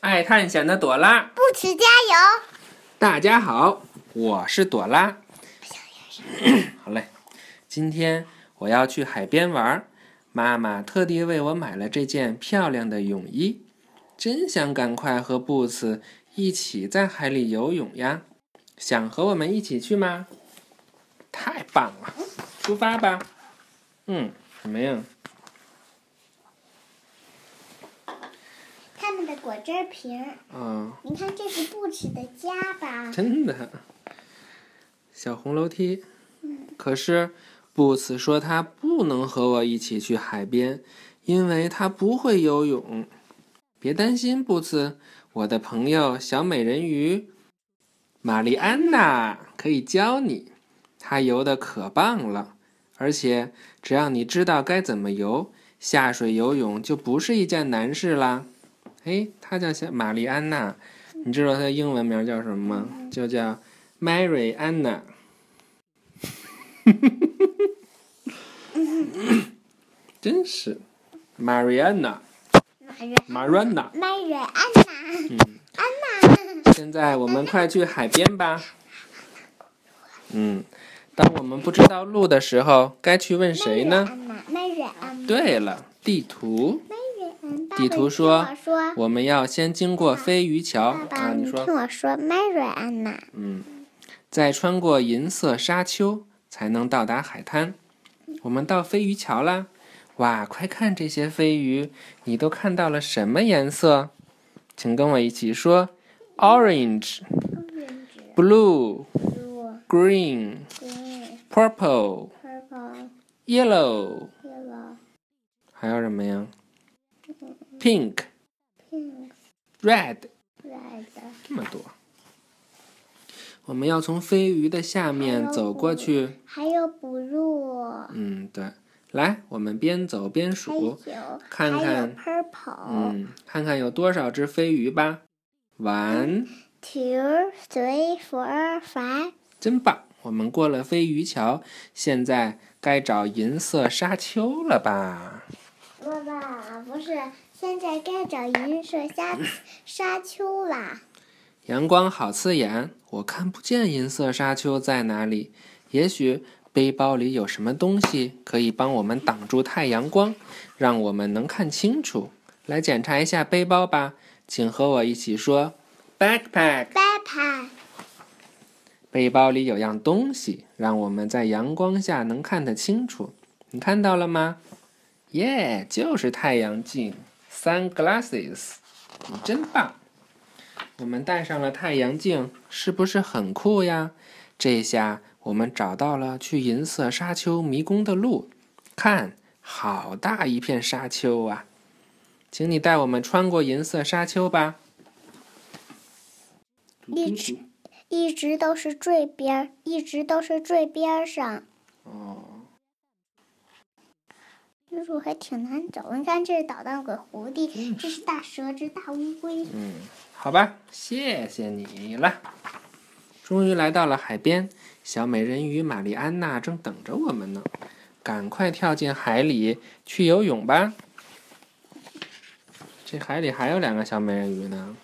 爱探险的朵拉，不辞加油。大家好，我是朵拉。好嘞，今天我要去海边玩，妈妈特地为我买了这件漂亮的泳衣，真想赶快和布茨一起在海里游泳呀！想和我们一起去吗？太棒了，出发吧！嗯，什么呀？他们的果汁瓶儿，嗯，你看这是布斯的家吧？真的，小红楼梯。可是布茨说他不能和我一起去海边，因为他不会游泳。别担心，布茨，我的朋友小美人鱼玛丽安娜可以教你。她游的可棒了，而且只要你知道该怎么游，下水游泳就不是一件难事啦。哎，她叫小玛丽安娜，你知道她英文名叫什么吗？就叫 Mary Anna。真是，Mariana，马瑞 Marana。麦瑞安娜，安娜，现在我们快去海边吧。嗯，当我们不知道路的时候，该去问谁呢？安娜，麦瑞安娜，对了，地图。地图说说，说，我们要先经过飞鱼桥爸爸，啊。你你听说，我说，麦瑞安娜，嗯，再穿过银色沙丘，才能到达海滩。我们到飞鱼桥啦！哇，快看这些飞鱼，你都看到了什么颜色？请跟我一起说：orange、blue、blue、green、green、purple、purple、yellow，yellow、还有什么呀？pink、pink、red，red。这么多。我们要从飞鱼的下面走过去。还有 blue，嗯，对。来，我们边走边数，看看 purple。嗯，看看有多少只飞鱼吧。One，Two, three, four, five。真棒！我们过了飞鱼桥，现在该找银色沙丘了吧？爸爸，不是，现在该找银色沙沙丘啦。阳光好刺眼，我看不见银色沙丘在哪里。也许背包里有什么东西可以帮我们挡住太阳光，让我们能看清楚。来检查一下背包吧，请和我一起说：backpack。Backpack，背包里有样东西，让我们在阳光下能看得清楚。你看到了吗？耶、就是太阳镜 （sunglasses）。你真棒！我们戴上了太阳镜，是不是很酷呀？这下我们找到了去银色沙丘迷宫的路。看，好大一片沙丘啊！请你带我们穿过银色沙丘吧。一直一直都是最边，一直都是最边上。哦。这路还挺难走，你看这是捣蛋鬼狐狸，这是大蛇，这是大乌龟。嗯，好吧，谢谢你了。终于来到了海边，小美人鱼玛丽安娜正等着我们呢。赶快跳进海里去游泳吧！这海里还有两个小美人鱼呢。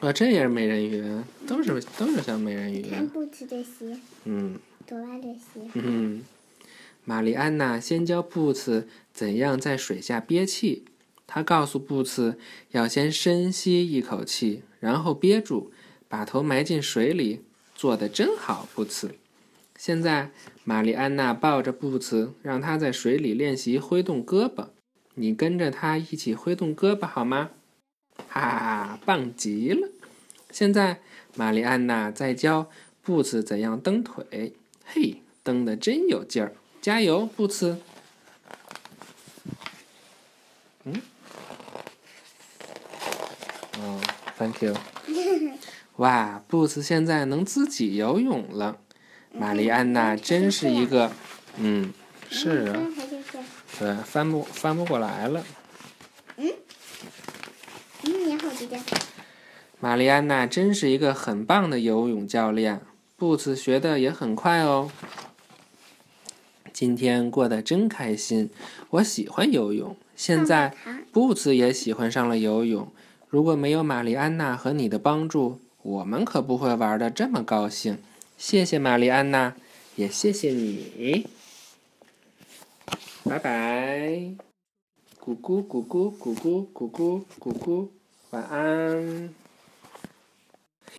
哦，这也是美人鱼，都是都是小美人鱼。看布茨的鞋，嗯朵拉的鞋。嗯，玛丽安娜先教布茨怎样在水下憋气。她告诉布茨要先深吸一口气，然后憋住，把头埋进水里。做得真好，布茨。现在，玛丽安娜抱着布茨，让他在水里练习挥动胳膊。你跟着他一起挥动胳膊好吗？哈哈，棒极了！现在，玛丽安娜在教布茨怎样蹬腿。嘿，蹬得真有劲儿！加油，布茨！嗯，哦，Thank you。哇，布茨现在能自己游泳了。玛丽安娜真是一个，嗯，是啊，刚才就是，对，翻不翻不过来了。嗯，然后就这样。玛丽安娜真是一个很棒的游泳教练，布茨学的也很快哦。今天过得真开心，我喜欢游泳。现在布茨也喜欢上了游泳。如果没有玛丽安娜和你的帮助，我们可不会玩的这么高兴。谢谢玛丽安娜，也谢谢你。拜拜，咕咕咕咕咕咕咕咕咕咕，晚安。